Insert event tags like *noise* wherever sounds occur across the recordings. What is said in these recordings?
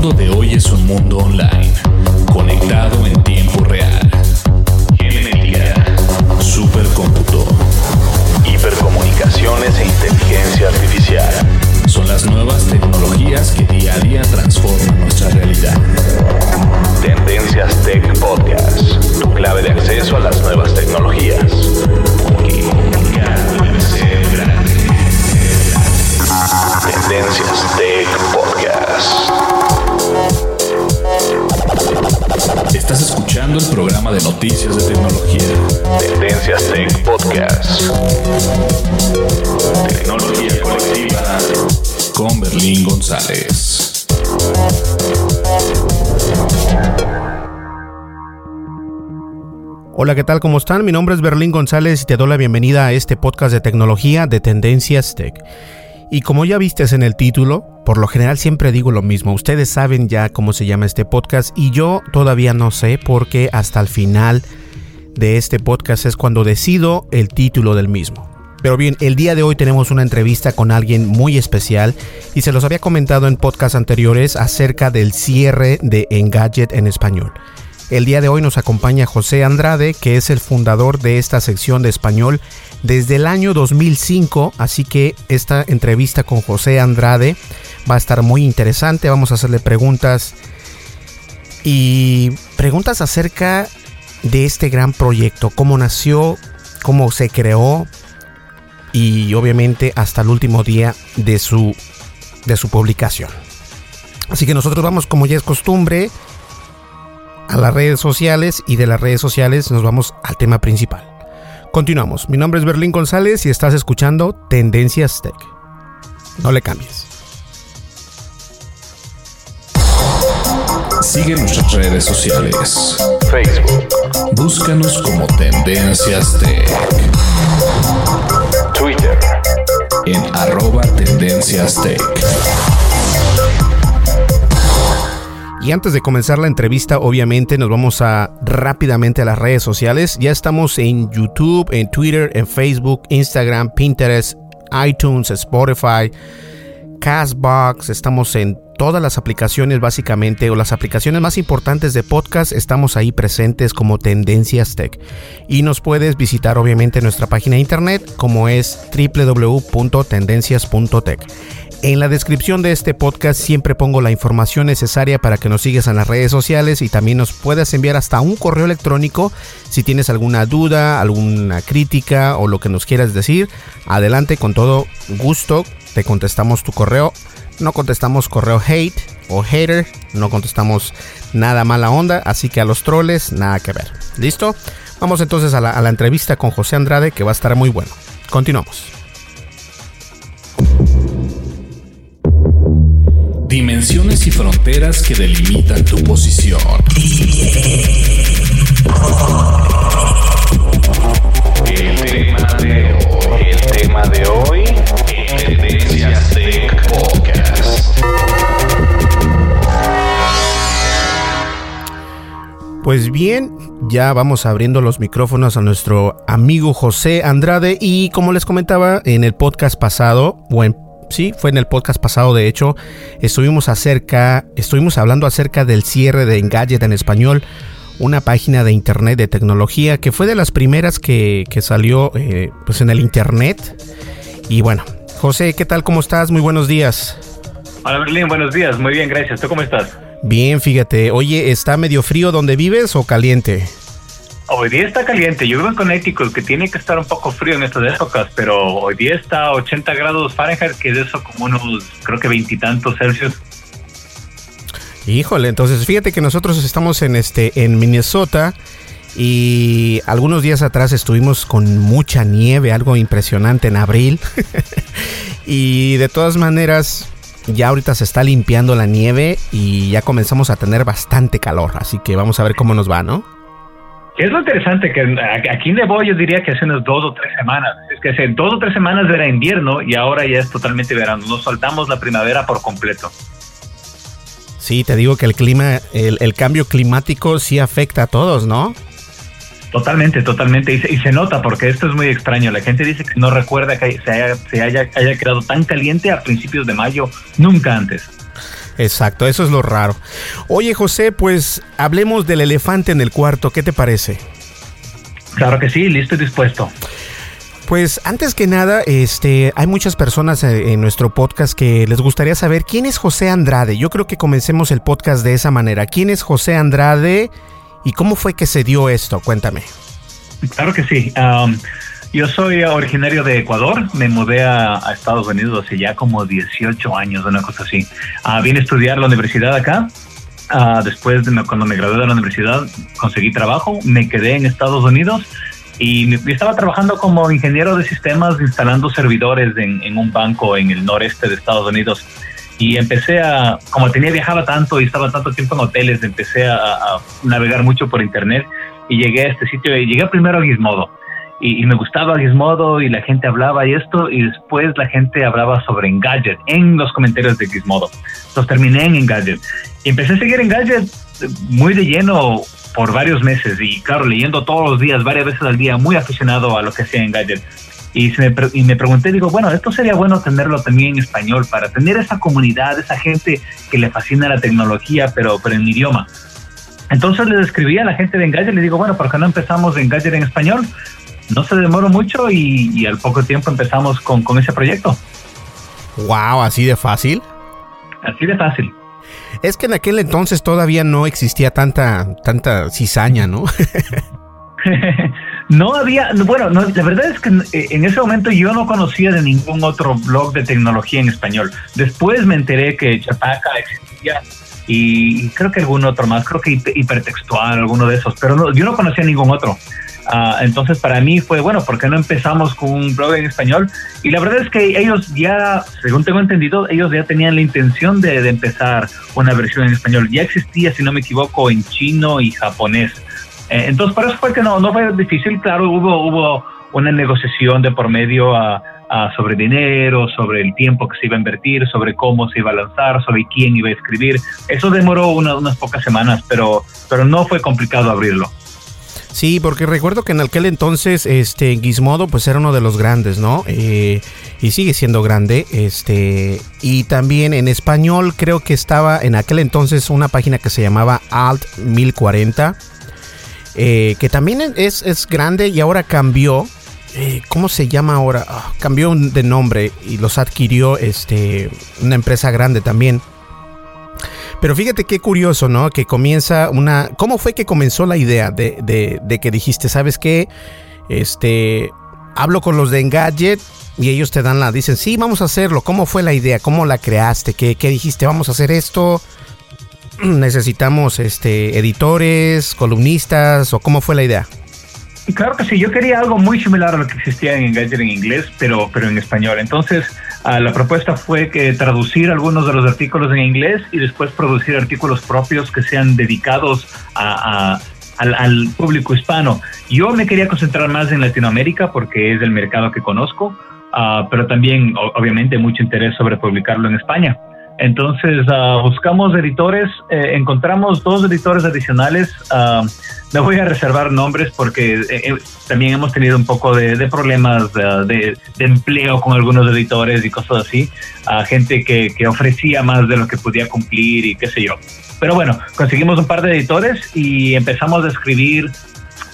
Mundo de hoy es un mundo online, conectado en tiempo real. Genética, supercómputo, hipercomunicaciones Hola, ¿qué tal? ¿Cómo están? Mi nombre es Berlín González y te doy la bienvenida a este podcast de tecnología de Tendencias Tech. Y como ya vistes en el título, por lo general siempre digo lo mismo. Ustedes saben ya cómo se llama este podcast y yo todavía no sé porque hasta el final de este podcast es cuando decido el título del mismo. Pero bien, el día de hoy tenemos una entrevista con alguien muy especial y se los había comentado en podcasts anteriores acerca del cierre de Engadget en español. El día de hoy nos acompaña José Andrade, que es el fundador de esta sección de español desde el año 2005, así que esta entrevista con José Andrade va a estar muy interesante. Vamos a hacerle preguntas y preguntas acerca de este gran proyecto, cómo nació, cómo se creó y obviamente hasta el último día de su de su publicación. Así que nosotros vamos como ya es costumbre a las redes sociales y de las redes sociales nos vamos al tema principal. Continuamos. Mi nombre es Berlín González y estás escuchando Tendencias Tech. No le cambies. Sigue nuestras redes sociales. Facebook. Búscanos como Tendencias Tech. Twitter. En arroba Tendencias Tech. Y antes de comenzar la entrevista, obviamente nos vamos a rápidamente a las redes sociales. Ya estamos en YouTube, en Twitter, en Facebook, Instagram, Pinterest, iTunes, Spotify, Castbox. Estamos en todas las aplicaciones básicamente o las aplicaciones más importantes de podcast. Estamos ahí presentes como Tendencias Tech. Y nos puedes visitar obviamente nuestra página de internet como es www.tendencias.tech. En la descripción de este podcast siempre pongo la información necesaria para que nos sigas en las redes sociales y también nos puedas enviar hasta un correo electrónico si tienes alguna duda, alguna crítica o lo que nos quieras decir. Adelante, con todo gusto te contestamos tu correo. No contestamos correo hate o hater, no contestamos nada mala onda, así que a los troles nada que ver. ¿Listo? Vamos entonces a la, a la entrevista con José Andrade que va a estar muy bueno. Continuamos. Dimensiones y fronteras que delimitan tu posición. El tema de hoy, el tema de hoy, Tendencias Tech Podcast. Pues bien, ya vamos abriendo los micrófonos a nuestro amigo José Andrade y como les comentaba en el podcast pasado, bueno, sí, fue en el podcast pasado de hecho, estuvimos acerca, estuvimos hablando acerca del cierre de Engadget en español, una página de internet de tecnología que fue de las primeras que, salió eh, pues en el internet. Y bueno, José, ¿qué tal? ¿Cómo estás? Muy buenos días. Hola Berlín, buenos días, muy bien, gracias. ¿Tú cómo estás? Bien, fíjate. Oye, ¿está medio frío donde vives o caliente? Hoy día está caliente. Yo vivo en Connecticut, que tiene que estar un poco frío en estas épocas, pero hoy día está a 80 grados Fahrenheit, que es eso como unos, creo que veintitantos Celsius. Híjole, entonces fíjate que nosotros estamos en este en Minnesota y algunos días atrás estuvimos con mucha nieve, algo impresionante en abril. *laughs* y de todas maneras, ya ahorita se está limpiando la nieve y ya comenzamos a tener bastante calor, así que vamos a ver cómo nos va, ¿no? Es lo interesante que aquí nevó, yo diría que hace unas dos o tres semanas. Es que hace dos o tres semanas era invierno y ahora ya es totalmente verano. Nos saltamos la primavera por completo. Sí, te digo que el clima, el, el cambio climático sí afecta a todos, ¿no? Totalmente, totalmente. Y se, nota porque esto es muy extraño. La gente dice que no recuerda que se haya, se haya, haya quedado tan caliente a principios de mayo, nunca antes. Exacto, eso es lo raro. Oye José, pues hablemos del elefante en el cuarto, ¿qué te parece? Claro que sí, listo y dispuesto. Pues antes que nada, este, hay muchas personas eh, en nuestro podcast que les gustaría saber quién es José Andrade. Yo creo que comencemos el podcast de esa manera. ¿Quién es José Andrade ¿Y cómo fue que se dio esto? Cuéntame. Claro que sí. Um, yo soy originario de Ecuador, me mudé a, Estados Unidos hace ya como 18 años, una cosa así. Uh, vine a estudiar la universidad acá. Uh, después, de cuando me gradué de la universidad, conseguí trabajo, me quedé en Estados Unidos y, estaba trabajando como ingeniero de sistemas instalando servidores en, en un banco en el noreste de Estados Unidos y empecé a, como tenía viajaba tanto y estaba tanto tiempo en hoteles, empecé a, navegar mucho por internet y llegué a este sitio y llegué primero a Gizmodo. Y, me gustaba Gizmodo y la gente hablaba y esto, y después la gente hablaba sobre Engadget en los comentarios de Gizmodo. Entonces terminé en Engadget. Y empecé a seguir Engadget muy de lleno por varios meses y claro, leyendo todos los días, varias veces al día, muy aficionado a lo que hacía Engadget. Y, me, y me pregunté, digo, bueno, esto sería bueno tenerlo también en español para tener esa comunidad, esa gente que le fascina la tecnología, pero, pero en idioma. Entonces le escribí a la gente de Engadget, le digo, bueno, ¿por qué no empezamos Engadget en español? No se demoró mucho y, al poco tiempo empezamos con, con ese proyecto. Wow, así de fácil. Así de fácil. Es que en aquel entonces todavía no existía tanta, tanta cizaña, ¿no? *laughs* No había, bueno, la verdad es que en ese momento yo no conocía de ningún otro blog de tecnología en español. Después me enteré que Chataca existía y creo que algún otro más, creo que hipertextual, alguno de esos, pero yo no conocía ningún otro. Ah, entonces para mí fue, bueno, ¿por qué no empezamos con un blog en español? Y la verdad es que ellos ya, según tengo entendido, ellos ya tenían la intención de, de empezar una versión en español. Ya existía, si no me equivoco, en chino y japonés. Eh, entonces, por eso fue que no, no fue difícil. Claro, hubo, hubo una negociación de por medio a, sobre dinero, sobre el tiempo que se iba a invertir, sobre cómo se iba a lanzar, sobre quién iba a escribir. Eso demoró unas pocas semanas, pero, pero no fue complicado abrirlo. Sí, porque recuerdo que en aquel entonces, este, Gizmodo, pues era uno de los grandes, ¿no? Eh, y sigue siendo grande, este, y también en español creo que estaba en aquel entonces una página que se llamaba Alt 1040 eh, que también es, es, grande y ahora cambió. Eh, ¿Cómo se llama ahora? Ah, cambió de nombre y los adquirió este, una empresa grande también. Pero fíjate qué curioso, ¿no? Que comienza una... ¿Cómo fue que comenzó la idea de, de, que dijiste, ¿sabes qué? Este... Hablo con los de Engadget y ellos te dan la... Dicen, sí, vamos a hacerlo. ¿Cómo fue la idea? ¿Cómo la creaste? ¿Qué, qué dijiste? Vamos a hacer esto *clears throat* necesitamos este editores, columnistas o cómo fue la idea? Claro que sí, yo quería algo muy similar a lo que existía en Engadget en inglés, pero, pero en español. Entonces, ah, la propuesta fue que traducir algunos de los artículos en inglés y después producir artículos propios que sean dedicados al, público hispano. Yo me quería concentrar más en Latinoamérica porque es el mercado que conozco, ah, pero también obviamente mucho interés sobre publicarlo en España. Entonces uh, buscamos editores, eh, encontramos dos editores adicionales. Uh, me voy a reservar nombres porque eh, también hemos tenido un poco de, problemas de, empleo con algunos editores y cosas así. Gente que, que ofrecía más de lo que podía cumplir y qué sé yo. Pero bueno, conseguimos un par de editores y empezamos a escribir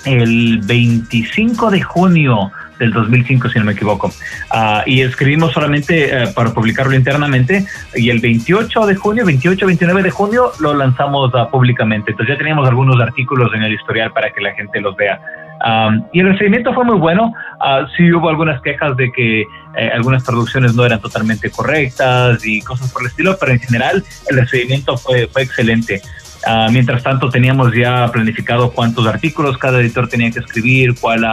el 25 de junio del 2005, si no me equivoco. Ah, y escribimos solamente eh, para publicarlo internamente y el 28 de junio, 28, 29 de junio lo lanzamos uh, públicamente. Entonces ya teníamos algunos artículos en el historial para que la gente los vea. y el recibimiento fue muy bueno. Uh, sí hubo algunas quejas de que eh, algunas traducciones no eran totalmente correctas y cosas por el estilo, pero en general el recibimiento fue, fue excelente. Ah, mientras tanto, teníamos ya planificado cuántos artículos cada editor tenía que escribir, cuál,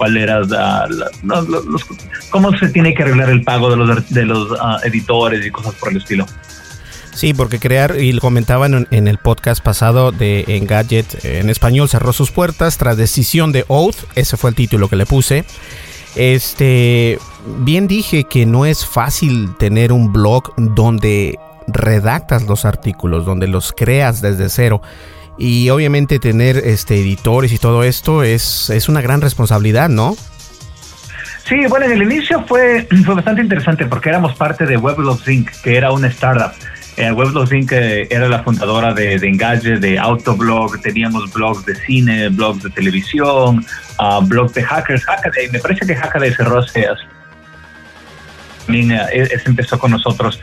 cuál era cómo se tiene que arreglar el pago de los, ah, editores y cosas por el estilo. Sí, porque crear, y lo comentaban en, el podcast pasado de Engadget, en español cerró sus puertas tras decisión de Oath, ese fue el título que le puse. Este, bien dije que no es fácil tener un blog donde redactas los artículos, donde los creas desde cero. Y obviamente tener este editores y todo esto es, es una gran responsabilidad, ¿no? Sí, bueno, en el inicio fue, *clears throat* fue bastante interesante porque éramos parte de Weblogs Inc., que era una startup. Eh, Weblogs Inc. Eh, era la fundadora de, de de Autoblog, teníamos blogs de cine, blogs de televisión, uh, blogs de hackers. Hackaday, me parece que Hackaday cerró hace, también eh, empezó con nosotros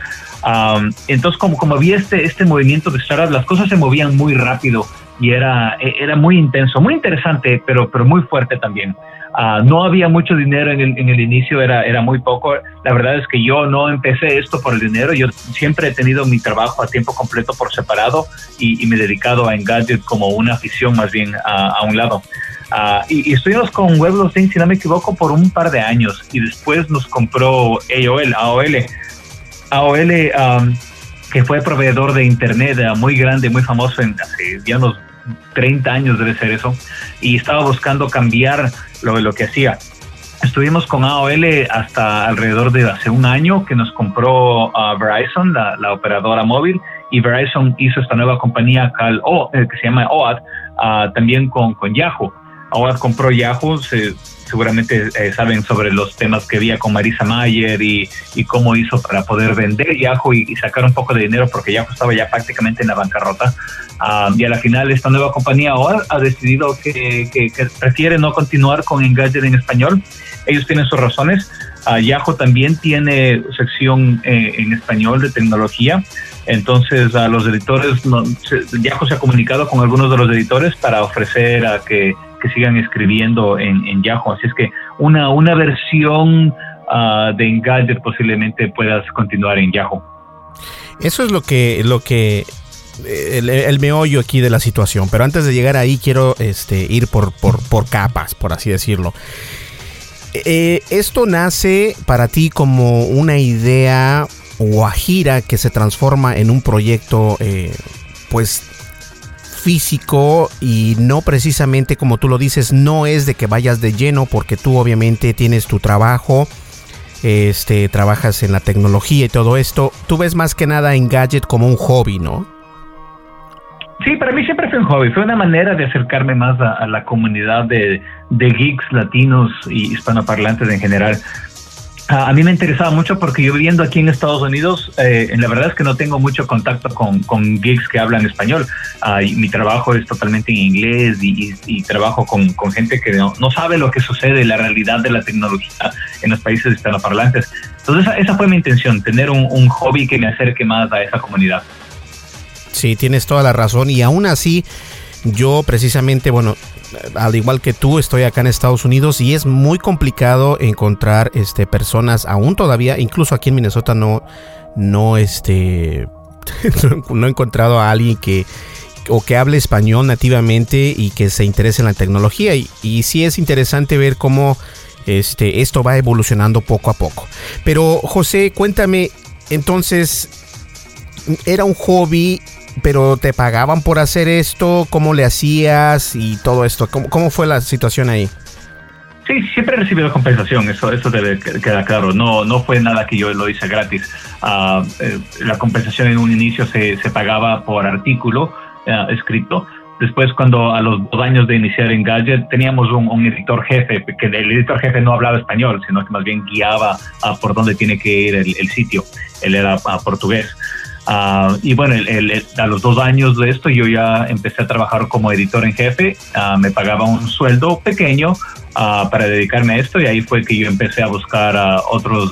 entonces, como, había este, este movimiento de startups, las cosas se movían muy rápido y era, e, era muy intenso, muy interesante, pero, pero muy fuerte también. Ah, no había mucho dinero en el, en el inicio, era, era muy poco. La verdad es que yo no empecé esto por el dinero, yo siempre he tenido mi trabajo a tiempo completo por separado y, me he dedicado a Engadget como una afición más bien a, un lado. Ah, y, estuvimos con Weblos si no me equivoco, por un par de años y después nos compró AOL, AOL AOL, um, que fue proveedor de Internet uh, muy grande, muy famoso en hace ya unos 30 años debe ser eso, y estaba buscando cambiar lo, lo que hacía. Estuvimos con AOL hasta alrededor de hace un año que nos compró uh, Verizon, la, operadora móvil, y Verizon hizo esta nueva compañía eh, que se llama OAD, uh, también con, con Yahoo. OAD compró Yahoo, se, seguramente eh, saben sobre los temas que había con Marisa Mayer y, cómo hizo para poder vender Yahoo y, sacar un poco de dinero porque Yahoo estaba ya prácticamente en la bancarrota. Ah, y a la final esta nueva compañía ahora ha decidido que, prefiere no continuar con Engadget en español. Ellos tienen sus razones. Uh, Yahoo también tiene sección eh, en español de tecnología. Entonces, a los editores, Yahoo se ha comunicado con algunos de los editores para ofrecer a que que sigan escribiendo en, Yahoo. Así es que una, una versión uh, de Engadget posiblemente puedas continuar en Yahoo. Eso es lo que, lo que el, meollo aquí de la situación. Pero antes de llegar ahí, quiero este, ir por, por, capas, por así decirlo. Eh, esto nace para ti como una idea guajira que se transforma en un proyecto, eh, pues físico y no precisamente como tú lo dices, no es de que vayas de lleno porque tú obviamente tienes tu trabajo, este, trabajas en la tecnología y todo esto. Tú ves más que nada en Gadget como un hobby, ¿no? Sí, para mí siempre fue un hobby, fue una manera de acercarme más a, la comunidad de, de geeks latinos y hispanoparlantes en general. A mí me interesaba mucho porque yo viviendo aquí en Estados Unidos, eh, la verdad es que no tengo mucho contacto con, con geeks que hablan español. Ah, mi trabajo es totalmente en inglés y, trabajo con, gente que no, sabe lo que sucede, la realidad de la tecnología en los países hispanoparlantes. Entonces esa, fue mi intención, tener un, un hobby que me acerque más a esa comunidad. Sí, tienes toda la razón y aún así yo precisamente, bueno, al igual que tú, estoy acá en Estados Unidos y es muy complicado encontrar este, personas, aún todavía, incluso aquí en Minnesota no, no, este, *laughs* no he encontrado a alguien que o que hable español nativamente y que se interese en la tecnología y, y sí es interesante ver cómo este, esto va evolucionando poco a poco. Pero José, cuéntame, entonces, ¿era un hobby pero te pagaban por hacer esto, cómo le hacías y todo esto. ¿Cómo, cómo fue la situación ahí? Sí, siempre he recibido compensación, eso, eso debe quedar claro. No, no fue nada que yo lo hice gratis. Uh, la compensación en un inicio se, se pagaba por artículo uh, escrito. Después, cuando a los dos años de iniciar en Gadget, teníamos un, editor jefe, que el editor jefe no hablaba español, sino que más bien guiaba a por dónde tiene que ir el, el sitio. Él era portugués. Uh, y bueno, el, a los dos años de esto yo ya empecé a trabajar como editor en jefe, uh, me pagaba un sueldo pequeño uh, para dedicarme a esto y ahí fue que yo empecé a buscar a otros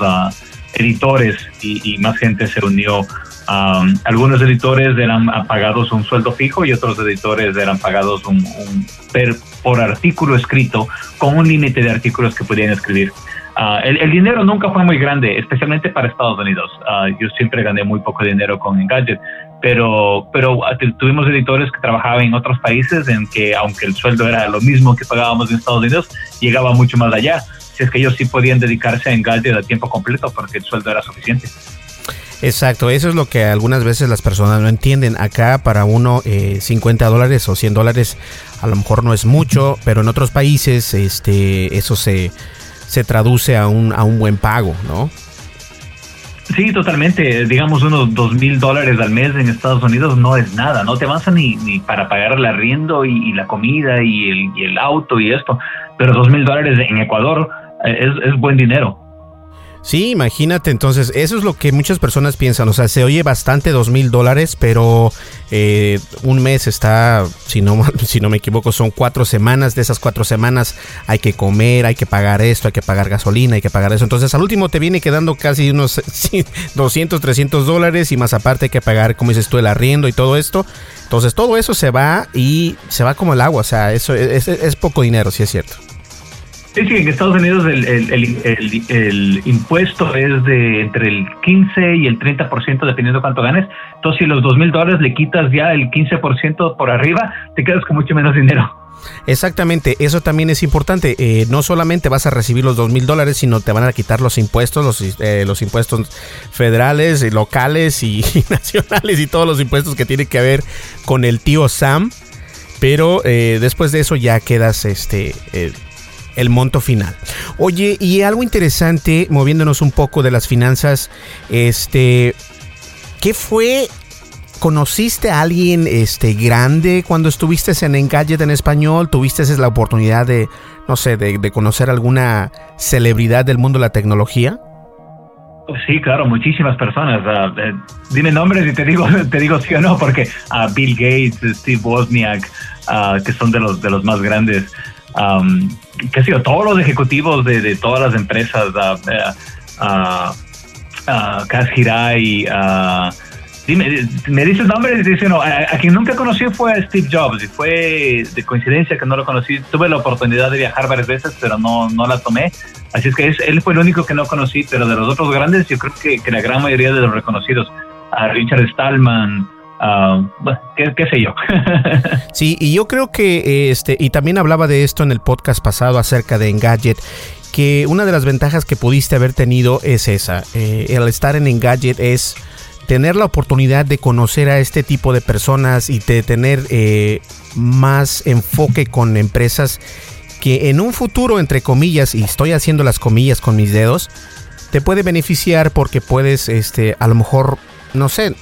editores y, y, más gente se unió. Um, algunos editores eran pagados un sueldo fijo y otros editores eran pagados un, un per, por artículo escrito con un límite de artículos que podían escribir. Uh, el, el, dinero nunca fue muy grande, especialmente para Estados Unidos. Uh, yo siempre gané muy poco dinero con Engadget, pero, pero tuvimos editores que trabajaban en otros países en que, aunque el sueldo era lo mismo que pagábamos en Estados Unidos, llegaba mucho más allá. Si es que ellos sí podían dedicarse a Engadget a tiempo completo porque el sueldo era suficiente. Exacto, eso es lo que algunas veces las personas no entienden. Acá para uno eh, 50 dólares o 100 dólares a lo mejor no es mucho, pero en otros países este, eso se se traduce a un, a un buen pago, ¿no? Sí, totalmente. Digamos, unos dos mil dólares al mes en Estados Unidos no es nada, no te avanza ni, ni para pagar el arriendo y, la comida y el, el, auto y esto, pero dos mil dólares en Ecuador eh, es, es buen dinero. Sí, imagínate, entonces, eso es lo que muchas personas piensan, o sea, se oye bastante dos mil dólares, pero eh, un mes está, si no, *laughs* si no me equivoco, son cuatro semanas, de esas cuatro semanas hay que comer, hay que pagar esto, hay que pagar gasolina, hay que pagar eso, entonces al último te viene quedando casi unos *laughs* 200, 300 dólares y más aparte hay que pagar, como dices tú, el arriendo y todo esto, entonces todo eso se va y se va como el agua, o sea, eso es, es, poco dinero, si sí es cierto. Sí, sí, en Estados Unidos el, el, el, impuesto es de entre el 15 y el 30% dependiendo cuánto ganes. Entonces, si los dos mil dólares le quitas ya el 15% por arriba, te quedas con mucho menos dinero. Exactamente, eso también es importante. Eh, no solamente vas a recibir los dos mil dólares, sino te van a quitar los impuestos, los, eh, los impuestos federales, y locales y, *laughs* nacionales y todos los impuestos que tiene que ver con el tío Sam. Pero eh, después de eso ya quedas este, eh, el monto final. Oye, y algo interesante, moviéndonos un poco de las finanzas, este, ¿qué fue? ¿Conociste a alguien este, grande cuando estuviste en Engadget en español? ¿Tuviste la oportunidad de, no sé, de, conocer alguna celebridad del mundo de la tecnología? Sí, claro, muchísimas personas. Uh, eh, dime nombres y te digo, *laughs* te digo sí o no, porque uh, Bill Gates, Steve Wozniak, uh, que son de los de los más grandes, um, qué sé yo, todos los ejecutivos de, de todas las empresas, Kaz Hirai, dime, me dices nombres y dice no, a, a, quien nunca conocí fue a Steve Jobs y fue de coincidencia que no lo conocí. Tuve la oportunidad de viajar varias veces, pero no, no la tomé. Así es que es, él fue el único que no conocí, pero de los otros grandes, yo creo que, que la gran mayoría de los reconocidos, a Richard Stallman, ¿qué, ¿qué, sé yo. *laughs* sí, y yo creo que este, y también hablaba de esto en el podcast pasado acerca de Engadget, que una de las ventajas que pudiste haber tenido es esa. Eh, el estar en Engadget es tener la oportunidad de conocer a este tipo de personas y de tener eh, más enfoque con empresas que en un futuro, entre comillas, y estoy haciendo las comillas con mis dedos, te puede beneficiar porque puedes, este, a lo mejor, no sé,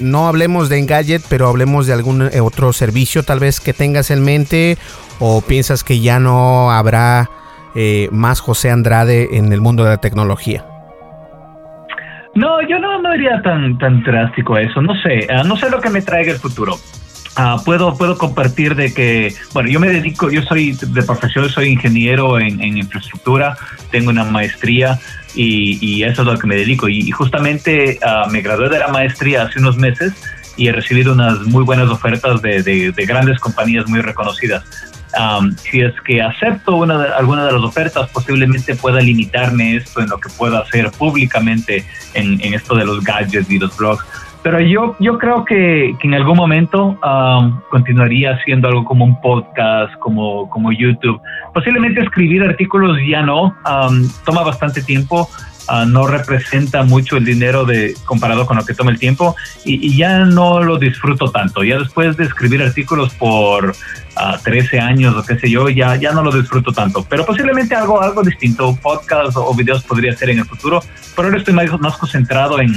no hablemos de Engadget, pero hablemos de algún eh, otro servicio tal vez que tengas en mente o piensas que ya no habrá eh, más José Andrade en el mundo de la tecnología. No, yo no, no diría tan, tan drástico eso. No sé, uh, no sé lo que me traiga el futuro. Uh, puedo, puedo compartir de que, bueno, yo me dedico, yo soy de profesión, soy ingeniero en, en infraestructura, tengo una maestría y, y, eso es lo que me dedico. Y, y justamente uh, me gradué de la maestría hace unos meses y he recibido unas muy buenas ofertas de, de, de grandes compañías muy reconocidas. Um, si es que acepto una de, alguna de las ofertas, posiblemente pueda limitarme esto en lo que pueda hacer públicamente en, en esto de los gadgets y los blogs. Pero yo, yo creo que, en algún momento um, continuaría haciendo algo como un podcast, como, como YouTube. Posiblemente escribir artículos ya no, um, toma bastante tiempo ah, no representa mucho el dinero de comparado con lo que toma el tiempo y, ya no lo disfruto tanto. Ya después de escribir artículos por 13 ah, años o qué sé yo, ya, ya no lo disfruto tanto. Pero posiblemente algo, algo distinto, podcast o, videos podría ser en el futuro. Pero ahora estoy más, más concentrado en,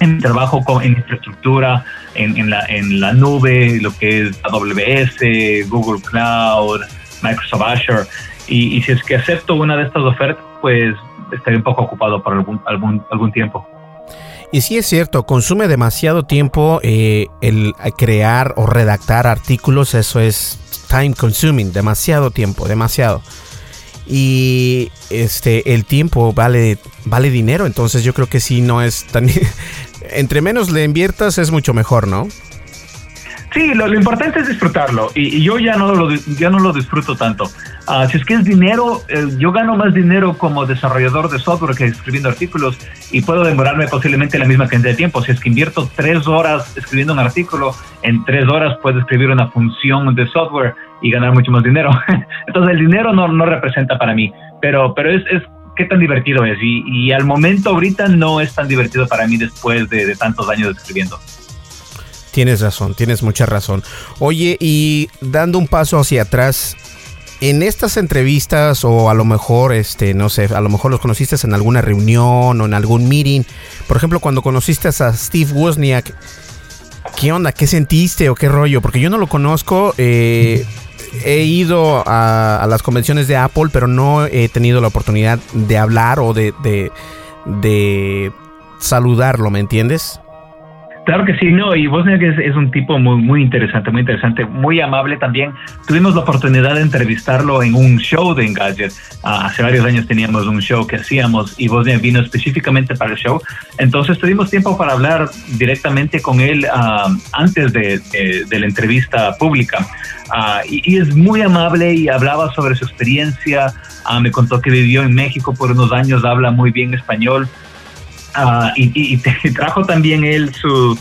en trabajo en infraestructura, en, en, la, en la nube, lo que es AWS, Google Cloud, Microsoft Azure. Y, y si es que acepto una de estas ofertas, pues estaré un poco ocupado por algún, algún, algún tiempo. Y sí es cierto, consume demasiado tiempo eh, el crear o redactar artículos, eso es time consuming, demasiado tiempo, demasiado. Y este el tiempo vale vale dinero, entonces yo creo que sí no es tan *laughs* entre menos le inviertas es mucho mejor, ¿no? Sí, lo, importante es disfrutarlo y, yo ya no lo, ya no lo disfruto tanto. Ah, si es que es dinero, eh, yo gano más dinero como desarrollador de software que escribiendo artículos y puedo demorarme posiblemente la misma cantidad de tiempo. Si es que invierto tres horas escribiendo un artículo, en tres horas puedo escribir una función de software y ganar mucho más dinero. *laughs* Entonces el dinero no, no representa para mí, pero, pero es qué tan divertido es y, al momento ahorita no es tan divertido para mí después de, de tantos años escribiendo. Tienes razón, tienes mucha razón. Oye, y dando un paso hacia atrás, en estas entrevistas o a lo mejor, este, no sé, a lo mejor los conociste en alguna reunión o en algún meeting. Por ejemplo, cuando conociste a Steve Wozniak, ¿qué onda? ¿Qué sentiste o qué rollo? Porque yo no lo conozco. Eh, he ido a, las convenciones de Apple, pero no he tenido la oportunidad de hablar o de, de, de saludarlo, ¿me entiendes? Claro que sí, no, y Bosniak es, es, un tipo muy, muy interesante, muy interesante, muy amable también. Tuvimos la oportunidad de entrevistarlo en un show de Engadget. Ah, hace varios años teníamos un show que hacíamos y Bosniak vino específicamente para el show. Entonces tuvimos tiempo para hablar directamente con él ah, antes de, de, la entrevista pública. Uh, y, y, es muy amable y hablaba sobre su experiencia. me contó que vivió en México por unos años, habla muy bien español. Ah, y, *laughs* trajo también él su,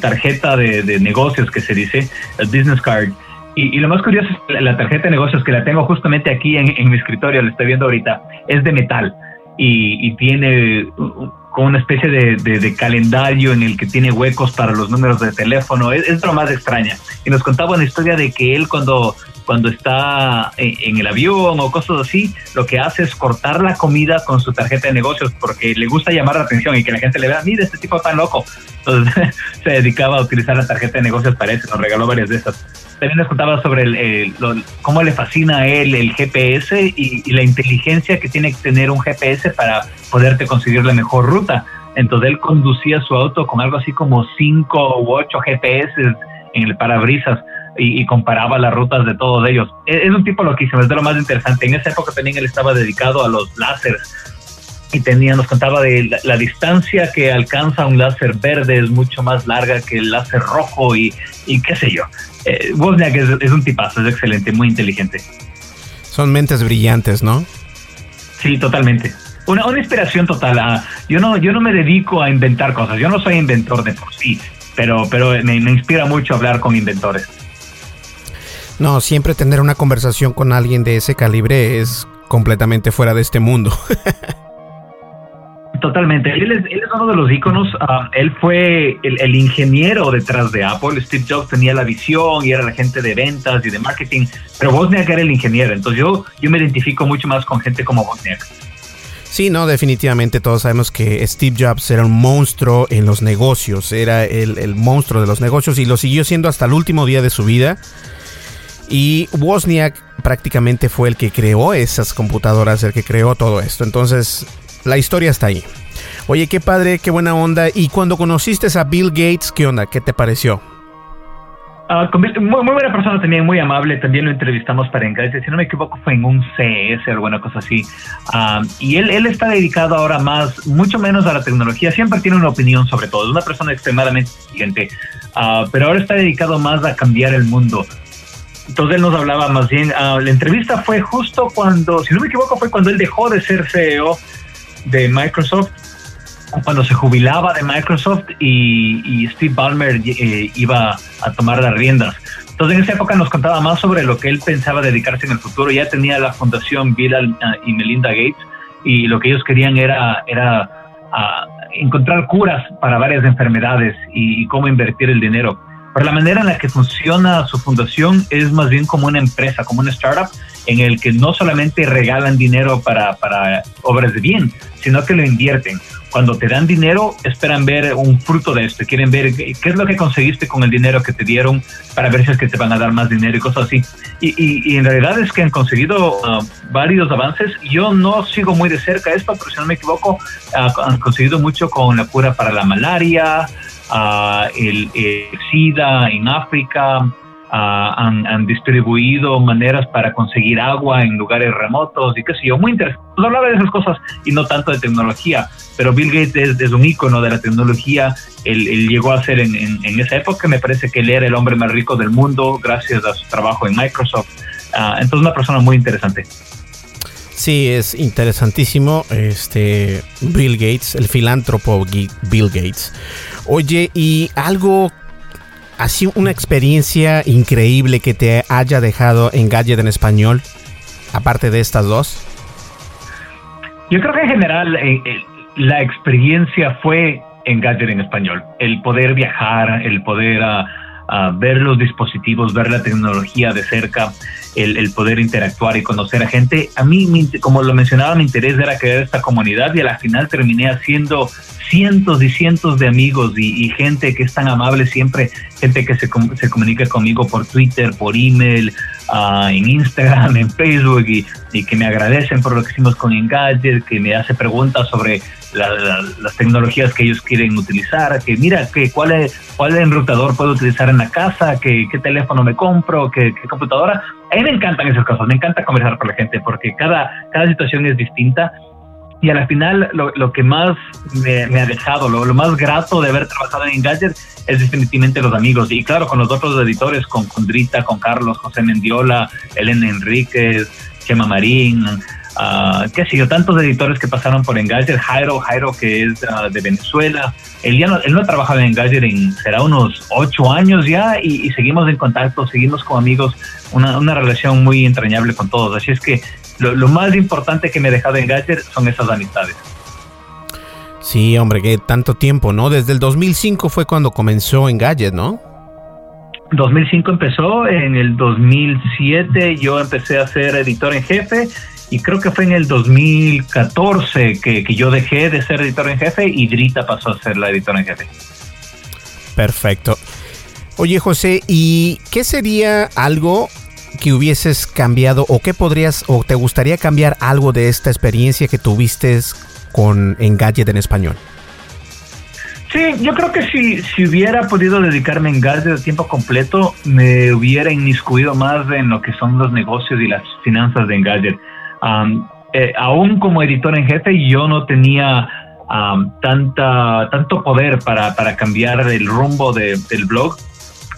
tarjeta de, negocios que se dice, el business card. Y, lo más curioso es que la tarjeta de negocios que la tengo justamente aquí en, mi escritorio, la estoy viendo ahorita, es de metal y, tiene como una especie de, calendario en el que tiene huecos para los números de teléfono. Es, es lo más extraña. Y nos contaba una historia de que él cuando cuando está en, el avión o cosas así, lo que hace es cortar la comida con su tarjeta de negocios porque le gusta llamar la atención y que la gente le vea, mira, este tipo tan loco. Entonces *laughs* se dedicaba a utilizar la tarjeta de negocios para eso, nos regaló varias de esas. También nos contaba sobre el, cómo le fascina a él el GPS y, la inteligencia que tiene que tener un GPS para poderte conseguir la mejor ruta. Entonces él conducía su auto con algo así como cinco u ocho GPS en el parabrisas y, comparaba las rutas de todos ellos. Es, un tipo loquísimo, es de lo más interesante. En esa época también él estaba dedicado a los láseres y tenía, nos contaba de la, distancia que alcanza un láser verde es mucho más larga que el láser rojo y, y qué sé yo. Eh, Wozniak es, un tipazo, es excelente, muy inteligente. Son mentes brillantes, ¿no? Sí, totalmente. Una, una inspiración total. Ah, yo, no, yo no me dedico a inventar cosas, yo no soy inventor de por sí, pero, pero me, me inspira mucho hablar con inventores. No, siempre tener una conversación con alguien de ese calibre es completamente fuera de este mundo. *laughs* Totalmente. Él es, uno de los íconos. Ah, él fue el, ingeniero detrás de Apple. Steve Jobs tenía la visión y era la gente de ventas y de marketing, pero Wozniak era el ingeniero. Entonces yo, yo me identifico mucho más con gente como Wozniak. Sí, no, definitivamente todos sabemos que Steve Jobs era un monstruo en los negocios, era el, el monstruo de los negocios y lo siguió siendo hasta el último día de su vida. Y Wozniak prácticamente fue el que creó esas computadoras, el que creó todo esto. Entonces, la historia está ahí. Oye, qué padre, qué buena onda. Y cuando conociste a Bill Gates, ¿qué onda? ¿Qué te pareció? Ah, muy, buena persona también, muy amable. También lo entrevistamos para Engadget. Si no me equivoco, fue en un CS o alguna cosa así. Ah, y él, él está dedicado ahora más, mucho menos a la tecnología. Siempre tiene una opinión sobre todo. Es una persona extremadamente inteligente. Ah, pero ahora está dedicado más a cambiar el mundo. Entonces él nos hablaba más bien, ah, la entrevista fue justo cuando, si no me equivoco, fue cuando él dejó de ser CEO de Microsoft, cuando se jubilaba de Microsoft y, Steve Ballmer eh, iba a tomar las riendas. Entonces en esa época nos contaba más sobre lo que él pensaba dedicarse en el futuro. Ya tenía la fundación Bill ah, y Melinda Gates y lo que ellos querían era, era ah, encontrar curas para varias enfermedades y, cómo invertir el dinero. Pero la manera en la que funciona su fundación es más bien como una empresa, como una startup, en el que no solamente regalan dinero para, para obras de bien, sino que lo invierten cuando te dan dinero, esperan ver un fruto de esto, quieren ver qué es lo que conseguiste con el dinero que te dieron para ver si es que te van a dar más dinero y cosas así. Y, en realidad es que han conseguido uh, varios avances. Yo no sigo muy de cerca esto, pero si no me equivoco, uh, han conseguido mucho con la cura para la malaria, uh, el, el SIDA en África, Ah, han, distribuido maneras para conseguir agua en lugares remotos y qué sé yo, muy interesante. Pues hablaba de esas cosas y no tanto de tecnología, pero Bill Gates es, un ícono de la tecnología. Él, llegó a ser en, esa época, me parece que él era el hombre más rico del mundo gracias a su trabajo en Microsoft. Uh, entonces, una persona muy interesante. Sí, es interesantísimo. Este Bill Gates, el filántropo Bill Gates. Oye, y algo ¿Ha una experiencia increíble que te haya dejado en Gadget en español, aparte de estas dos? Yo creo que en general eh, eh, la experiencia fue en Gadget en español. El poder viajar, el poder ah, ah, ver los dispositivos, ver la tecnología de cerca, el, poder interactuar y conocer a gente. A mí, como lo mencionaba, mi interés era crear esta comunidad y al final terminé haciendo cientos y cientos de amigos y, gente que es tan amable siempre, gente que se, se comunica conmigo por Twitter, por email, uh, en Instagram, *laughs* en Facebook y, que me agradecen por lo que hicimos con Engadget, que me hace preguntas sobre las tecnologías que ellos quieren utilizar, que mira, que cuál, es, cuál enrutador puedo utilizar en la casa, que, qué teléfono me compro, qué, qué computadora. A mí me encantan esas cosas, me encanta conversar con la gente porque cada, cada situación es distinta y al final lo, lo que más me, ha dejado, lo, lo, más grato de haber trabajado en Engadget es definitivamente los amigos. Y claro, con los otros editores, con, con Drita, con Carlos, José Mendiola, Elena Enríquez, Chema Marín, uh, qué sé yo, tantos editores que pasaron por Engadget, Jairo, Jairo que es ah, de Venezuela. Él, ya no, él no ha trabajado en Engadget en, será unos ocho años ya y, y seguimos en contacto, seguimos como amigos, una, una relación muy entrañable con todos. Así es que lo, más importante que me he dejado en Gadget son esas amistades. Sí, hombre, que tanto tiempo, ¿no? Desde el 2005 fue cuando comenzó en Gadget, ¿no? 2005 empezó, en el 2007 yo empecé a ser editor en jefe y creo que fue en el 2014 que, que yo dejé de ser editor en jefe y Drita pasó a ser la editora en jefe. Perfecto. Oye José, ¿y qué sería algo que hubieses cambiado o qué podrías o te gustaría cambiar algo de esta experiencia que tuviste con Engadget en español? Sí, yo creo que si, si hubiera podido dedicarme a Engadget de tiempo completo, me hubiera inmiscuido más en lo que son los negocios y las finanzas de Engadget. Eh, aún como editor en jefe, yo no tenía tanta, tanto poder para, para cambiar el rumbo del blog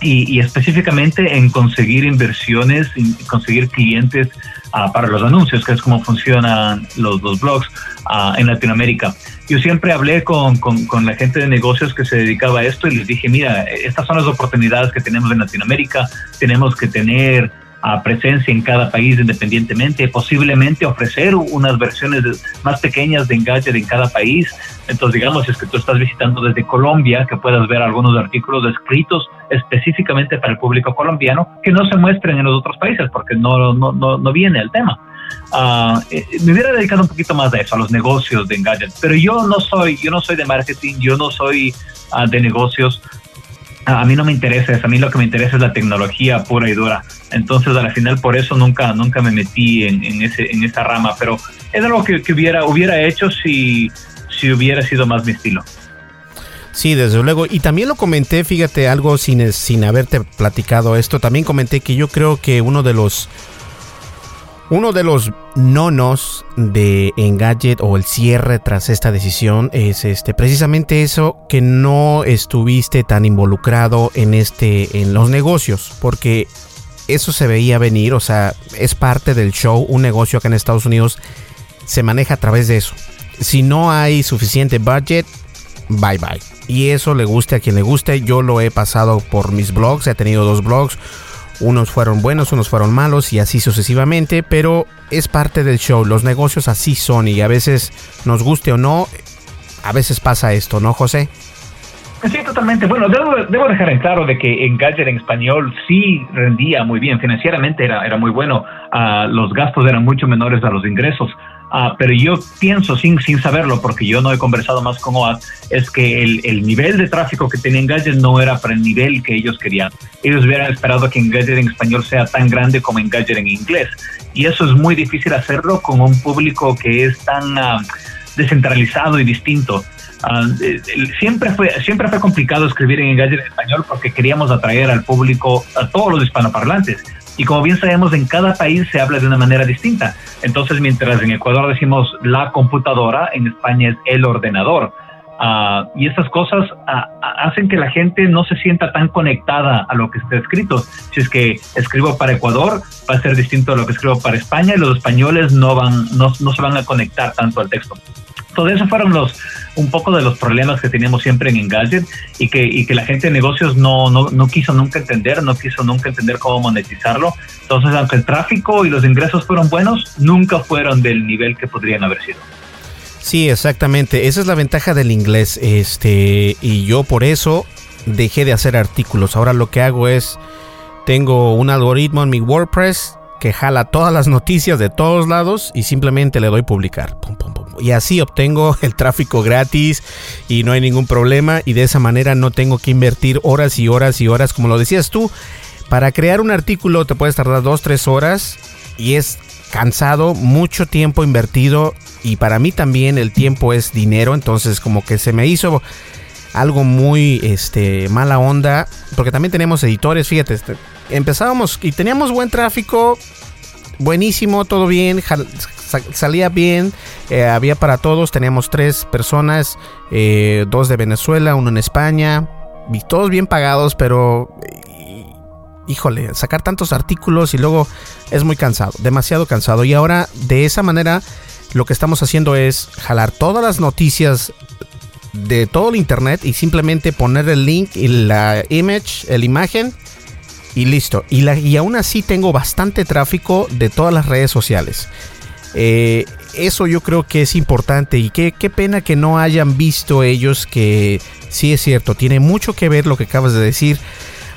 y, específicamente en conseguir inversiones, y conseguir clientes ah, para los anuncios, que es como funcionan los, dos blogs ah, en Latinoamérica. Yo siempre hablé con, con, con, la gente de negocios que se dedicaba a esto y les dije, mira, estas son las oportunidades que tenemos en Latinoamérica, tenemos que tener a presencia en cada país independientemente, posiblemente ofrecer unas versiones más pequeñas de Engadget en cada país. Entonces, digamos, si es que tú estás visitando desde Colombia, que puedas ver algunos artículos escritos específicamente para el público colombiano que no se muestren en los otros países porque no, no, no, no viene el tema. Uh, me hubiera dedicado un poquito más a eso, a los negocios de Engadget, pero yo no soy, yo no soy de marketing, yo no soy uh, de negocios, a mí no me interesa eso, a mí lo que me interesa es la tecnología pura y dura. Entonces, al final, por eso nunca, nunca me metí en, ese, en esa rama, pero es algo que, hubiera, hecho si, si hubiera sido más mi estilo. Sí, desde luego. Y también lo comenté, fíjate, algo sin, sin haberte platicado esto. También comenté que yo creo que uno de los uno de los nonos de Engadget o el cierre tras esta decisión es este precisamente eso que no estuviste tan involucrado en este en los negocios porque eso se veía venir, o sea, es parte del show, un negocio acá en Estados Unidos se maneja a través de eso. Si no hay suficiente budget, bye bye. Y eso le guste a quien le guste. Yo lo he pasado por mis blogs, he tenido dos blogs Unos fueron buenos, unos fueron malos y así sucesivamente, pero es parte del show. Los negocios así son y a veces nos guste o no, a veces pasa esto, ¿no, José? Sí, totalmente. Bueno, debo, dejar en claro de que Engadget en español sí rendía muy bien, financieramente era, era muy bueno, uh, los gastos eran mucho menores a los ingresos. Uh, pero yo pienso, sin, sin saberlo, porque yo no he conversado más con OAD, es que el, el nivel de tráfico que tenía Engadget no era para el nivel que ellos querían. Ellos hubieran esperado que Engadget en español sea tan grande como Engadget en inglés. Y eso es muy difícil hacerlo con un público que es tan uh, descentralizado y distinto. Uh, siempre fue siempre fue complicado escribir en Engadget en español porque queríamos atraer al público a todos los hispanoparlantes y como bien sabemos en cada país se habla de una manera distinta. Entonces mientras en Ecuador decimos la computadora en España es el ordenador. Uh, y esas cosas uh, hacen que la gente no se sienta tan conectada a lo que está escrito. Si es que escribo para Ecuador va a ser distinto a lo que escribo para España y los españoles no van no, no se van a conectar tanto al texto todo eso fueron los un poco de los problemas que teníamos siempre en Engadget y que, la gente de negocios no, no, no quiso nunca entender, no quiso nunca entender cómo monetizarlo. Entonces, aunque el tráfico y los ingresos fueron buenos, nunca fueron del nivel que podrían haber sido. Sí, exactamente. Esa es la ventaja del inglés. Este, y yo por eso dejé de hacer artículos. Ahora lo que hago es tengo un algoritmo en mi WordPress que jala todas las noticias de todos lados y simplemente le doy publicar. Pum, pum, pum. Y así obtengo *laughs* el tráfico gratis y no hay ningún problema y de esa manera no tengo que invertir horas y horas y horas, como lo decías tú. Para crear un artículo te puedes tardar 2-3 horas y es cansado, mucho tiempo invertido y para mí también el tiempo es dinero, entonces como que se me hizo algo muy este mala onda, porque también tenemos editores, fíjate, este, empezábamos y teníamos buen tráfico, buenísimo, todo bien, salía bien, eh, había para todos, teníamos tres personas, eh, dos de Venezuela, uno en España, y todos bien pagados, pero híjole, sacar tantos artículos y luego es muy cansado, demasiado cansado. Y ahora de esa manera lo que estamos haciendo es jalar todas las noticias de todo el internet y simplemente poner el link y la image, la imagen y listo. Y, la, y aún así tengo bastante tráfico de todas las redes sociales. Eh, eso yo creo que es importante y qué, qué pena que no hayan visto ellos que sí es cierto, tiene mucho que ver lo que acabas de decir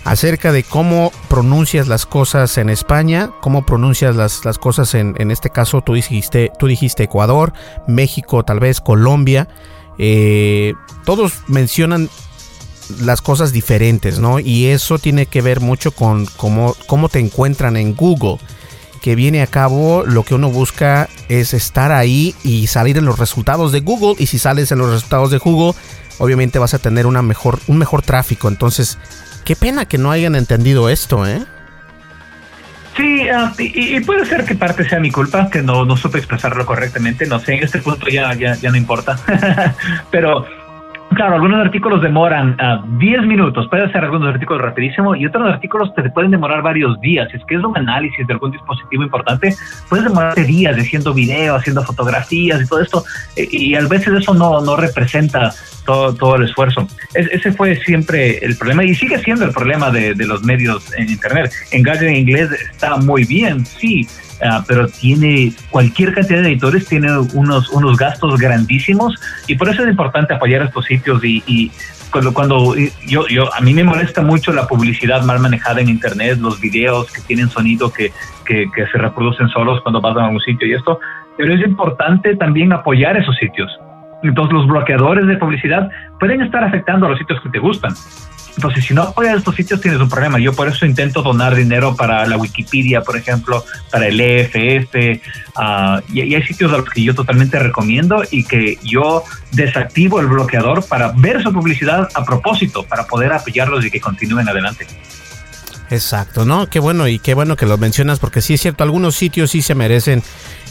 acerca de cómo pronuncias las cosas en España, cómo pronuncias las, las cosas en, en, este caso, tú dijiste, tú dijiste Ecuador, México, tal vez Colombia. Eh, todos mencionan las cosas diferentes, ¿no? Y eso tiene que ver mucho con cómo, cómo te encuentran en Google. Que viene a cabo, lo que uno busca es estar ahí y salir en los resultados de Google. Y si sales en los resultados de Google, obviamente vas a tener una mejor, un mejor tráfico. Entonces, qué pena que no hayan entendido esto, ¿eh? Sí, uh, y, y, puede ser que parte sea mi culpa, que no, no supe expresarlo correctamente. No sé, en este punto ya, ya, ya no importa. *laughs* Pero Claro, algunos artículos demoran uh, 10 minutos, puede ser algunos artículos rapidísimo y otros artículos te pueden demorar varios días. Si es que es un análisis de algún dispositivo importante, puedes demorarte días haciendo video, haciendo fotografías y todo esto, eh, y a veces eso no, no representa todo, todo el esfuerzo. Es, ese fue siempre el problema y sigue siendo el problema de, de los medios en Internet. Engadget en inglés está muy bien, sí, Uh, pero tiene cualquier cantidad de editores, tiene unos, unos gastos grandísimos y por eso es importante apoyar estos sitios y, y cuando, cuando yo, yo, a mí me molesta mucho la publicidad mal manejada en internet, los videos que tienen sonido que, que, que se reproducen solos cuando vas a un sitio y esto, pero es importante también apoyar esos sitios. Entonces los bloqueadores de publicidad pueden estar afectando a los sitios que te gustan. Entonces, si no apoyas estos sitios, tienes un problema. Yo por eso intento donar dinero para la Wikipedia, por ejemplo, para el EFF, uh, y, y, hay sitios a los que yo totalmente recomiendo y que yo desactivo el bloqueador para ver su publicidad a propósito, para poder apoyarlos y que continúen adelante. Exacto, ¿no? Qué bueno y qué bueno que lo mencionas porque sí es cierto, algunos sitios sí se merecen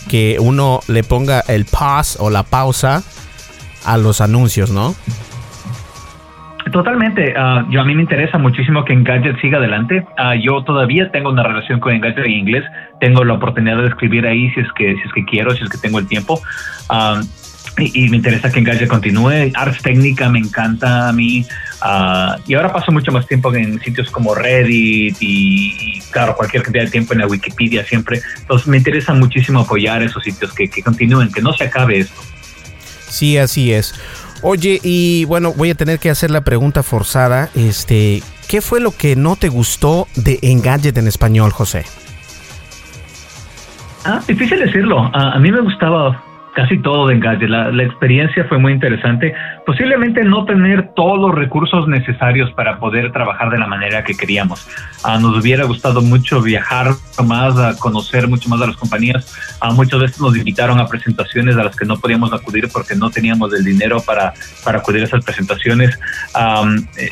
que uno le ponga el pause o la pausa a los anuncios, ¿no? Totalmente. Uh, yo a mí me interesa muchísimo que Engadget siga adelante. Uh, yo todavía tengo una relación con Engadget en inglés. Tengo la oportunidad de escribir ahí si es que si es que quiero, si es que tengo el tiempo. Uh, y, me interesa que Engadget continúe. Arts Técnica me encanta a mí. Ah, y ahora paso mucho más tiempo en sitios como Reddit y, claro, cualquier cantidad de tiempo en la Wikipedia siempre. Entonces me interesa muchísimo apoyar esos sitios que, que continúen, que no se acabe esto. Sí, así es. Oye, y bueno, voy a tener que hacer la pregunta forzada. Este, ¿qué fue lo que no te gustó de Engadget en español, José? Ah, difícil decirlo. a mí me gustaba casi todo de Engadget. La, la, experiencia fue muy interesante. Posiblemente no tener todos los recursos necesarios para poder trabajar de la manera que queríamos. Ah, nos hubiera gustado mucho viajar más, a conocer mucho más a las compañías. Ah, muchas veces nos invitaron a presentaciones a las que no podíamos acudir porque no teníamos el dinero para, para acudir a esas presentaciones. Eh,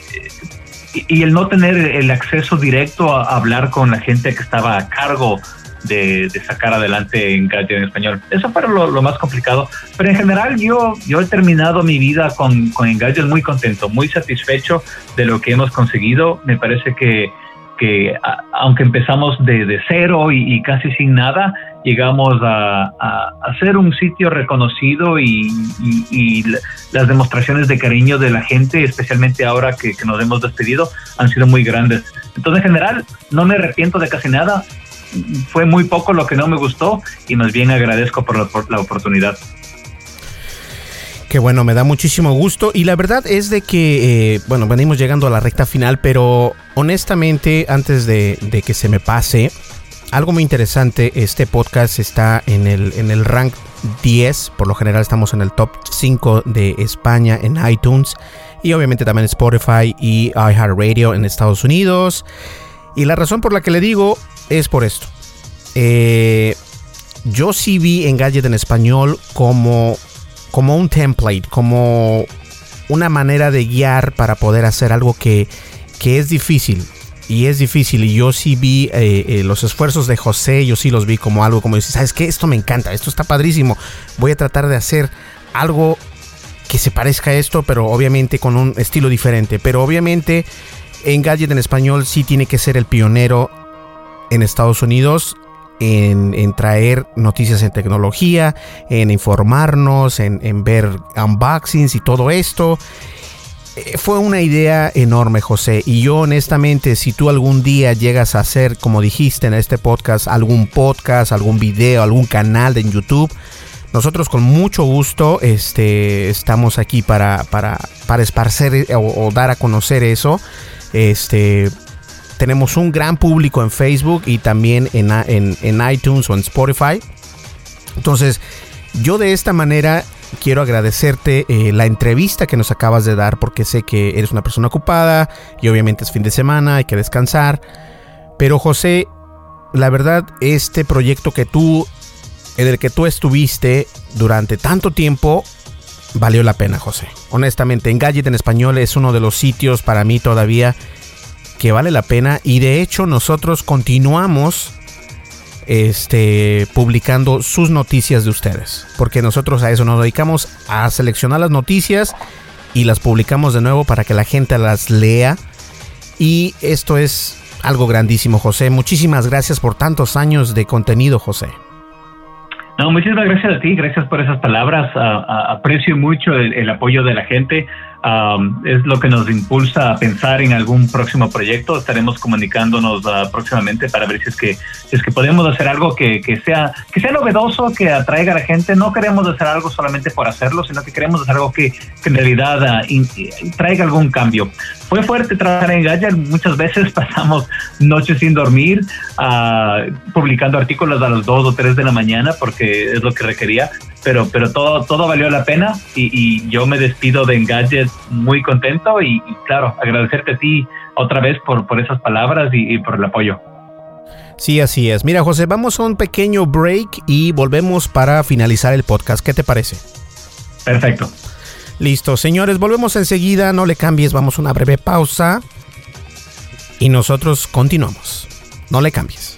y el no tener el acceso directo a hablar con la gente que estaba a cargo de, sacar adelante en en español. Eso fue lo, más complicado. Pero en general yo, yo he terminado mi vida con, con Engadget muy contento, muy satisfecho de lo que hemos conseguido. Me parece que, que aunque empezamos de, cero y, casi sin nada, llegamos a, a, ser un sitio reconocido y, y, las demostraciones de cariño de la gente, especialmente ahora que, que, nos hemos despedido, han sido muy grandes. Entonces, en general, no me arrepiento de casi nada fue muy poco lo que no me gustó y más bien agradezco por la, oportunidad. Qué bueno, me da muchísimo gusto. Y la verdad es de que, eh, bueno, venimos llegando a la recta final, pero honestamente, antes de, que se me pase, algo muy interesante, este podcast está en el, en el rank 10, por lo general estamos en el top 5 de España en iTunes y obviamente también Spotify y iHeartRadio en Estados Unidos. Y la razón por la que le digo es por esto. Eh, yo sí vi Engadget en español como, como un template, como una manera de guiar para poder hacer algo que, que es difícil. Y es difícil. Y yo sí vi eh, eh, los esfuerzos de José, yo sí los vi como algo como decir, ¿sabes qué? Esto me encanta, esto está padrísimo. Voy a tratar de hacer algo que se parezca a esto, pero obviamente con un estilo diferente. Pero obviamente Engadget en español sí tiene que ser el pionero en Estados Unidos en, traer noticias en tecnología, en informarnos, en, ver unboxings y todo esto. Eh, fue una idea enorme, José. Y yo honestamente, si tú algún día llegas a hacer, como dijiste en este podcast, algún podcast, algún video, algún canal de YouTube, nosotros con mucho gusto este, estamos aquí para, para, para esparcer o, o dar a conocer eso. Este, tenemos un gran público en Facebook y también en, en, iTunes o en Spotify. Entonces, yo de esta manera quiero agradecerte eh, la entrevista que nos acabas de dar porque sé que eres una persona ocupada y obviamente es fin de semana, hay que descansar. Pero José, la verdad, este proyecto que tú, en el que tú estuviste durante tanto tiempo, valió la pena, José. Honestamente, Engadget en español es uno de los sitios para mí todavía que vale la pena y de hecho nosotros continuamos este, publicando sus noticias de ustedes, porque nosotros a eso nos dedicamos a seleccionar las noticias y las publicamos de nuevo para que la gente las lea y esto es algo grandísimo, José. Muchísimas gracias por tantos años de contenido, José. No, muchísimas gracias a ti, gracias por esas palabras. aprecio mucho el, apoyo de la gente. Es lo que nos impulsa a pensar en algún próximo proyecto. Estaremos comunicándonos uh, próximamente para ver si es que si es que podemos hacer algo que, que, sea que sea novedoso, que atraiga a la gente. No queremos hacer algo solamente por hacerlo, sino que queremos hacer algo que, que en realidad uh, traiga algún cambio. Fue fuerte trabajar en Gaya. Muchas veces *laughs* pasamos noches sin dormir, uh, publicando artículos a las 2 o 3 de la mañana porque es lo que requería pero, pero todo, todo valió la pena y, yo me despido de Engadget muy contento y, claro, agradecerte a ti otra vez por, por esas palabras y, por el apoyo. Sí, así es. Mira, José, vamos a un pequeño break y volvemos para finalizar el podcast. ¿Qué te parece? Perfecto. Listo, señores, volvemos enseguida. No le cambies, vamos a una breve pausa y nosotros continuamos. No le cambies.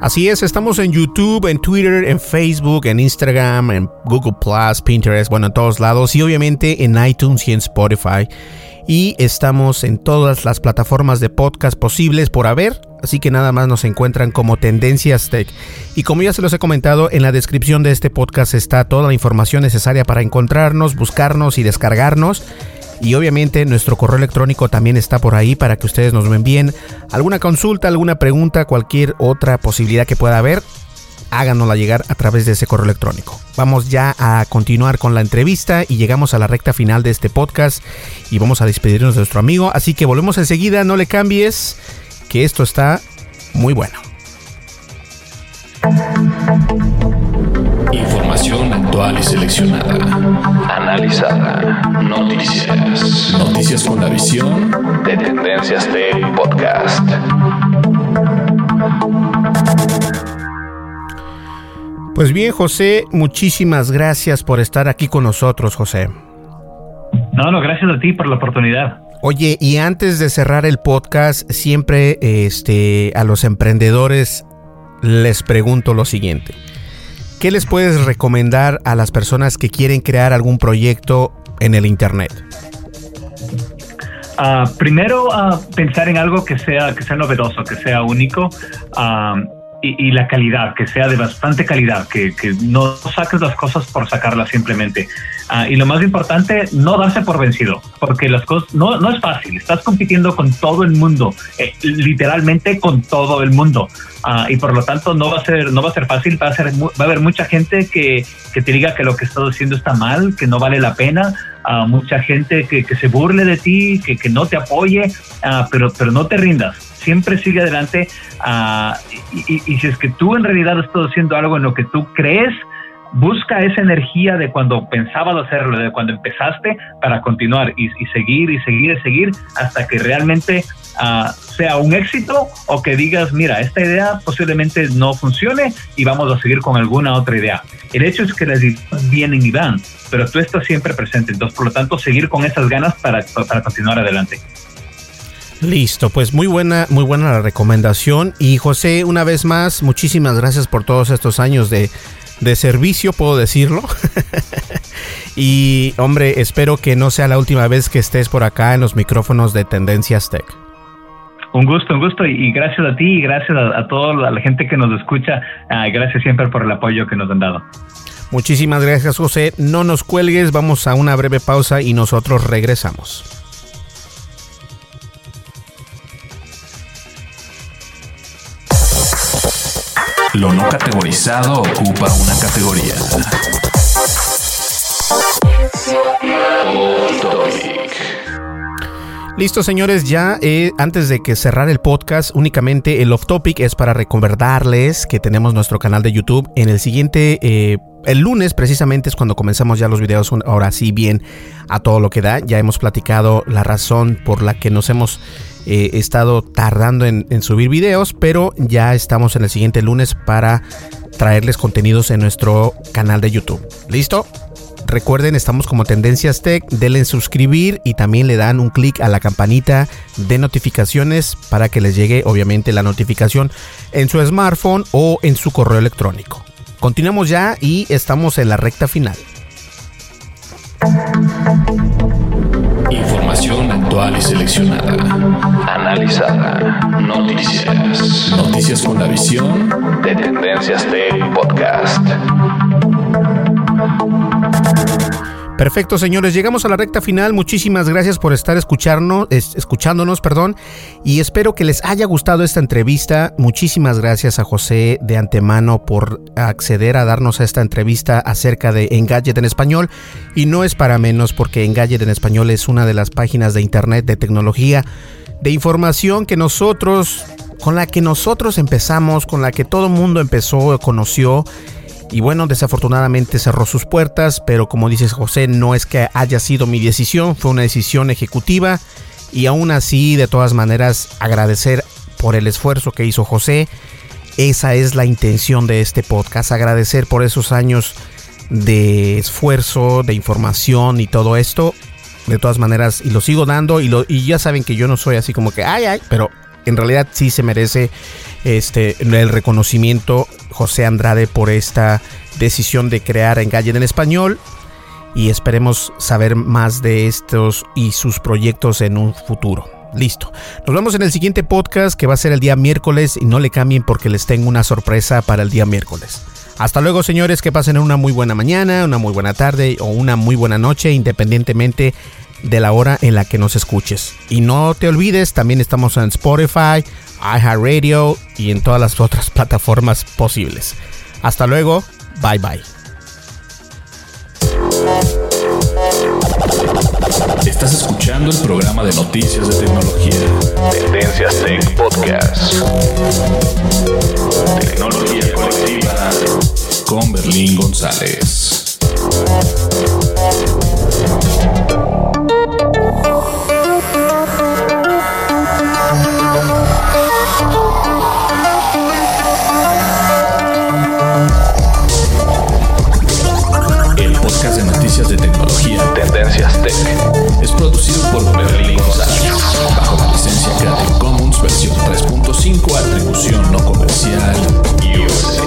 Así es, estamos en YouTube, en Twitter, en Facebook, en Instagram, en Google Plus, Pinterest, bueno, en todos lados y obviamente en iTunes y en Spotify y estamos en todas las plataformas de podcast posibles por haber, así que nada más nos encuentran como Tendencias Tech. Y como ya se los he comentado, en la descripción de este podcast está toda la información necesaria para encontrarnos, buscarnos y descargarnos. Y obviamente nuestro correo electrónico también está por ahí para que ustedes nos envíen alguna consulta, alguna pregunta, cualquier otra posibilidad que pueda haber háganosla llegar a través de ese correo electrónico. Vamos ya a continuar con la entrevista y llegamos a la recta final de este podcast y vamos a despedirnos de nuestro amigo. Así que volvemos enseguida, no le cambies, que esto está muy bueno. Y seleccionada. Analizada. Noticias. Noticias con la visión de Tendencias Tech Podcast. Pues bien, José, muchísimas gracias por estar aquí con nosotros, José. No, no, gracias a ti por la oportunidad. Oye, y antes de cerrar el podcast, siempre este, a los emprendedores les pregunto lo siguiente. ¿Qué les puedes recomendar a las personas que quieren crear algún proyecto en el Internet? Uh, primero, uh, pensar en algo que sea, que sea novedoso, que sea único. Uh, y, la calidad, que sea de bastante calidad, que, que no saques las cosas por sacarlas simplemente. Ah, y lo más importante, no darse por vencido, porque las cosas no, no es fácil. Estás compitiendo con todo el mundo, eh, literalmente con todo el mundo. Ah, y por lo tanto no va a ser, no va a ser fácil, va a, ser, va a haber mucha gente que, que te diga que lo que estás haciendo está mal, que no vale la pena, a mucha gente que, que, se burle de ti, que, que no te apoye, pero, pero no te rindas siempre sigue adelante uh, y, si es que tú en realidad estás haciendo algo en lo que tú crees, busca esa energía de cuando pensabas hacerlo, de cuando empezaste, para continuar y, seguir y seguir y seguir hasta que realmente uh, sea un éxito o que digas, mira, esta idea posiblemente no funcione y vamos a seguir con alguna otra idea. El hecho es que las ideas vienen y van, pero tú estás siempre presente, entonces por lo tanto seguir con esas ganas para, para continuar adelante. Listo, pues muy buena, muy buena la recomendación. Y José, una vez más, muchísimas gracias por todos estos años de, de servicio, puedo decirlo. *laughs* y hombre, espero que no sea la última vez que estés por acá en los micrófonos de Tendencias Tech. Un gusto, un gusto y gracias a ti y gracias a, a toda la gente que nos escucha. Uh, gracias siempre por el apoyo que nos han dado. Muchísimas gracias José. No nos cuelgues, vamos a una breve pausa y nosotros regresamos. Lo no categorizado ocupa una categoría. Listo, señores, ya eh, antes de que cerrar el podcast, únicamente el off topic es para recordarles que tenemos nuestro canal de YouTube. En el siguiente, eh, el lunes precisamente es cuando comenzamos ya los videos, ahora sí bien a todo lo que da. Ya hemos platicado la razón por la que nos hemos eh, he estado tardando en, subir videos, pero ya estamos en el siguiente lunes para traerles contenidos en nuestro canal de YouTube. ¿Listo? Recuerden, estamos como Tendencias Tech, denle en suscribir y también le dan un clic a la campanita de notificaciones para que les llegue obviamente la notificación en su smartphone o en su correo electrónico. Continuamos ya y estamos en la recta final. Información actual y seleccionada. Analizada. Noticias. Noticias con la visión de Tendencias Tech Podcast. Perfecto, señores, llegamos a la recta final. Muchísimas gracias por estar escucharnos, escuchándonos, perdón, y espero que les haya gustado esta entrevista. Muchísimas gracias a José de antemano por acceder a darnos a esta entrevista acerca de Engadget en español. Y no es para menos porque Engadget en español es una de las páginas de internet de tecnología, de información que nosotros, con la que nosotros empezamos, con la que todo el mundo empezó, conoció y bueno, desafortunadamente cerró sus puertas, pero como dices José, no es que haya sido mi decisión, fue una decisión ejecutiva y aún así, de todas maneras, agradecer por el esfuerzo que hizo José Esa es la intención de este podcast, agradecer por esos años de esfuerzo, de información y todo esto. De todas maneras, y lo sigo dando y, lo, y ya saben que yo no soy así como que, ay, ay, pero en realidad sí se merece este, el reconocimiento José Andrade por esta decisión de crear Engallen en español y esperemos saber más de estos y sus proyectos en un futuro. Listo. Nos vemos en el siguiente podcast que va a ser el día miércoles y no le cambien porque les tengo una sorpresa para el día miércoles. Hasta luego señores, que pasen una muy buena mañana, una muy buena tarde o una muy buena noche, independientemente de la hora en la que nos escuches. Y no te olvides, también estamos en Spotify, iHeartRadio y en todas las otras plataformas posibles. Hasta luego, bye bye. Estás escuchando el programa de noticias de tecnología. Tendencias Tech Podcast. Tecnología colectiva con Berlín González. Podcast de noticias de tecnología. Tendencias Tech. Es producido por Berlín González. Bajo la licencia Creative Commons versión 3.5, atribución no comercial. USA.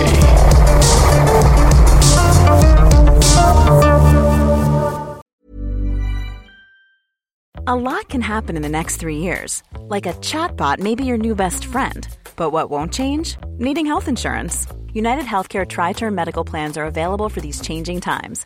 A lot can happen in the next three years. Like a chatbot may be your new best friend. But what won't change? Needing health insurance. United Healthcare Tri Term Medical Plans are available for these changing times.